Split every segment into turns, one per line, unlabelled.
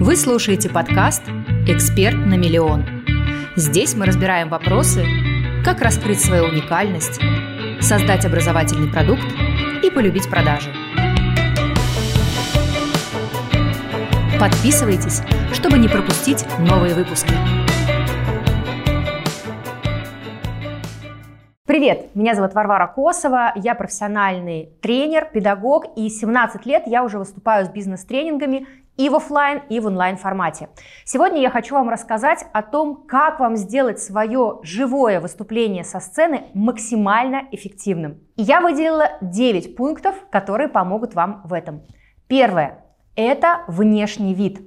Вы слушаете подкаст «Эксперт на миллион». Здесь мы разбираем вопросы, как раскрыть свою уникальность, создать образовательный продукт и полюбить продажи. Подписывайтесь, чтобы не пропустить новые выпуски.
Привет, меня зовут Варвара Косова, я профессиональный тренер, педагог, и 17 лет я уже выступаю с бизнес-тренингами и в офлайн, и в онлайн формате. Сегодня я хочу вам рассказать о том, как вам сделать свое живое выступление со сцены максимально эффективным. И я выделила 9 пунктов, которые помогут вам в этом. Первое – это внешний вид.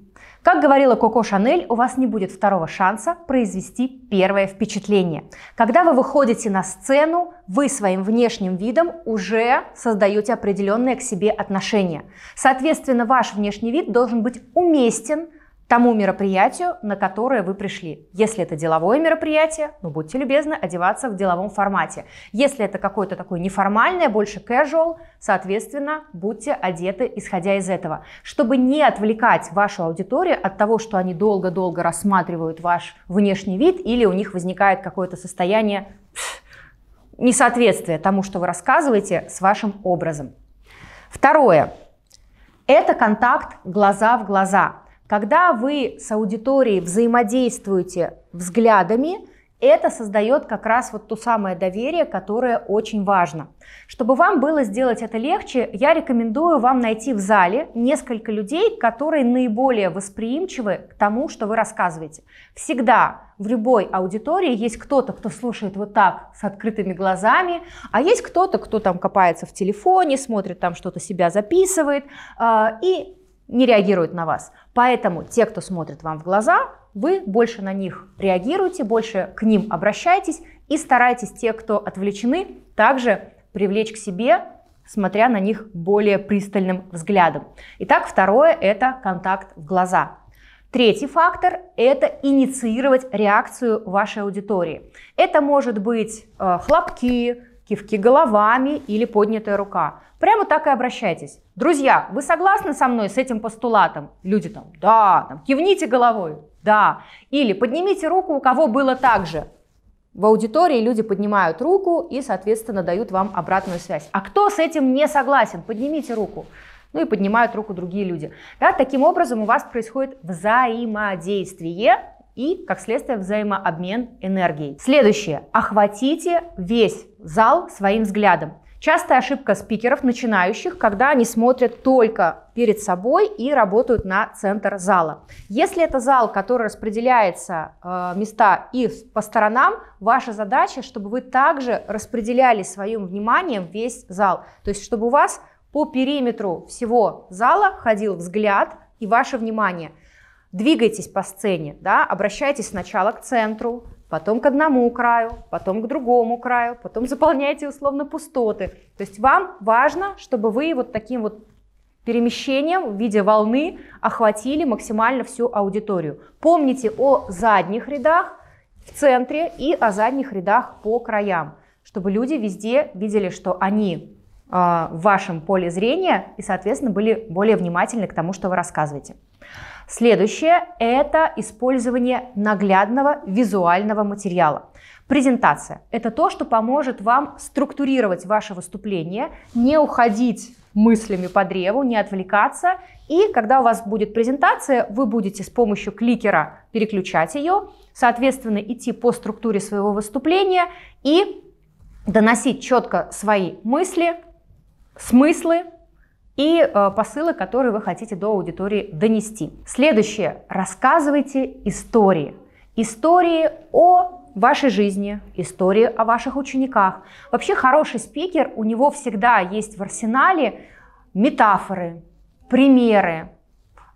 Как говорила Коко Шанель, у вас не будет второго шанса произвести первое впечатление. Когда вы выходите на сцену, вы своим внешним видом уже создаете определенное к себе отношение. Соответственно, ваш внешний вид должен быть уместен тому мероприятию, на которое вы пришли. Если это деловое мероприятие, ну будьте любезны одеваться в деловом формате. Если это какое-то такое неформальное, больше casual, соответственно, будьте одеты исходя из этого. Чтобы не отвлекать вашу аудиторию от того, что они долго-долго рассматривают ваш внешний вид или у них возникает какое-то состояние несоответствия тому, что вы рассказываете с вашим образом. Второе. Это контакт глаза в глаза. Когда вы с аудиторией взаимодействуете взглядами, это создает как раз вот то самое доверие, которое очень важно. Чтобы вам было сделать это легче, я рекомендую вам найти в зале несколько людей, которые наиболее восприимчивы к тому, что вы рассказываете. Всегда в любой аудитории есть кто-то, кто слушает вот так с открытыми глазами, а есть кто-то, кто там копается в телефоне, смотрит там что-то себя записывает э, и не реагирует на вас. Поэтому те, кто смотрит вам в глаза, вы больше на них реагируете, больше к ним обращайтесь и старайтесь те, кто отвлечены, также привлечь к себе, смотря на них более пристальным взглядом. Итак, второе – это контакт в глаза. Третий фактор – это инициировать реакцию вашей аудитории. Это может быть э, хлопки, кивки головами или поднятая рука. Прямо так и обращайтесь. Друзья, вы согласны со мной с этим постулатом? Люди там, да, там, кивните головой, да. Или поднимите руку, у кого было так же. В аудитории люди поднимают руку и, соответственно, дают вам обратную связь. А кто с этим не согласен? Поднимите руку. Ну и поднимают руку другие люди. Да, таким образом у вас происходит взаимодействие и, как следствие, взаимообмен энергией. Следующее. Охватите весь зал своим взглядом. Частая ошибка спикеров начинающих, когда они смотрят только перед собой и работают на центр зала. Если это зал, который распределяется э, места и по сторонам, ваша задача, чтобы вы также распределяли своим вниманием весь зал. То есть, чтобы у вас по периметру всего зала ходил взгляд и ваше внимание – Двигайтесь по сцене, да, обращайтесь сначала к центру, потом к одному краю, потом к другому краю, потом заполняйте условно пустоты. То есть вам важно, чтобы вы вот таким вот перемещением в виде волны охватили максимально всю аудиторию. Помните о задних рядах в центре и о задних рядах по краям, чтобы люди везде видели, что они в вашем поле зрения и, соответственно, были более внимательны к тому, что вы рассказываете. Следующее – это использование наглядного визуального материала. Презентация – это то, что поможет вам структурировать ваше выступление, не уходить мыслями по древу, не отвлекаться. И когда у вас будет презентация, вы будете с помощью кликера переключать ее, соответственно, идти по структуре своего выступления и доносить четко свои мысли, смыслы, и э, посылы, которые вы хотите до аудитории донести. Следующее. Рассказывайте истории. Истории о вашей жизни, истории о ваших учениках. Вообще хороший спикер, у него всегда есть в арсенале метафоры, примеры,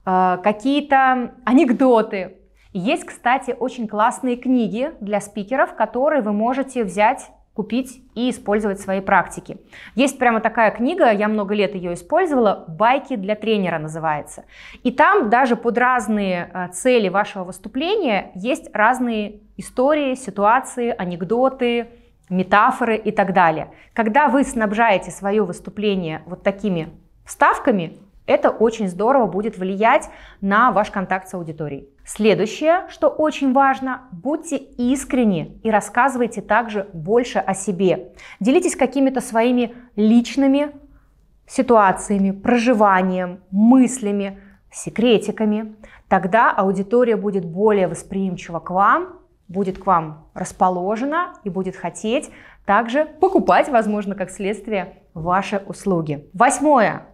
э, какие-то анекдоты. Есть, кстати, очень классные книги для спикеров, которые вы можете взять купить и использовать в своей практике. Есть прямо такая книга, я много лет ее использовала, «Байки для тренера» называется. И там даже под разные э, цели вашего выступления есть разные истории, ситуации, анекдоты, метафоры и так далее. Когда вы снабжаете свое выступление вот такими вставками, Это очень здорово будет влиять на ваш контакт с аудиторией. Следующее, что очень важно, будьте искренни и рассказывайте также больше о себе. Делитесь какими-то своими личными ситуациями, проживанием, мыслями, секретиками. Тогда аудитория будет более восприимчива к вам, будет к вам расположена и будет хотеть также покупать, возможно, как следствие, ваши услуги. Восьмое.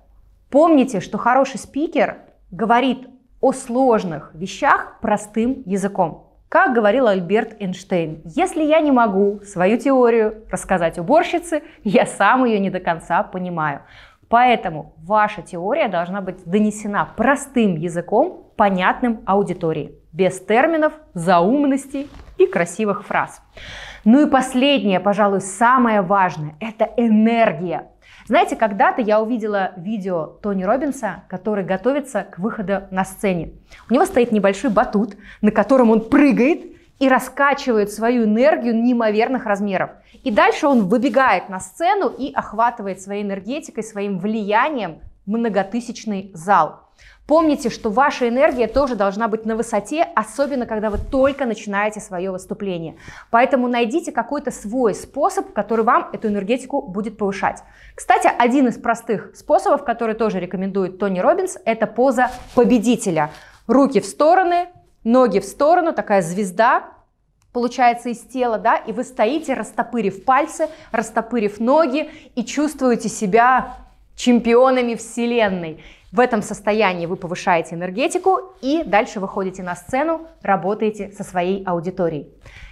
Помните, что хороший спикер говорит о сложных вещах простым языком. Как говорил Альберт Эйнштейн, если я не могу свою теорию рассказать уборщице, я сам ее не до конца понимаю. Поэтому ваша теория должна быть донесена простым языком, понятным аудитории, без терминов, заумностей и красивых фраз. Ну и последнее, пожалуй, самое важное – это энергия. Знаете, когда-то я увидела видео Тони Робинса, который готовится к выходу на сцене. У него стоит небольшой батут, на котором он прыгает и раскачивает свою энергию неимоверных размеров. И дальше он выбегает на сцену и охватывает своей энергетикой, своим влиянием многотысячный зал. Помните, что ваша энергия тоже должна быть на высоте, особенно когда вы только начинаете свое выступление. Поэтому найдите какой-то свой способ, который вам эту энергетику будет повышать. Кстати, один из простых способов, который тоже рекомендует Тони Робинс, это поза победителя. Руки в стороны, ноги в сторону, такая звезда, получается из тела, да, и вы стоите, растопырив пальцы, растопырив ноги и чувствуете себя чемпионами Вселенной. В этом состоянии вы повышаете энергетику и дальше выходите на сцену, работаете со своей аудиторией.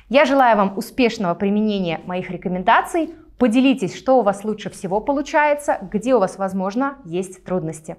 Я желаю вам успешного применения моих рекомендаций. Поделитесь, что у вас лучше всего получается, где у вас, возможно, есть трудности.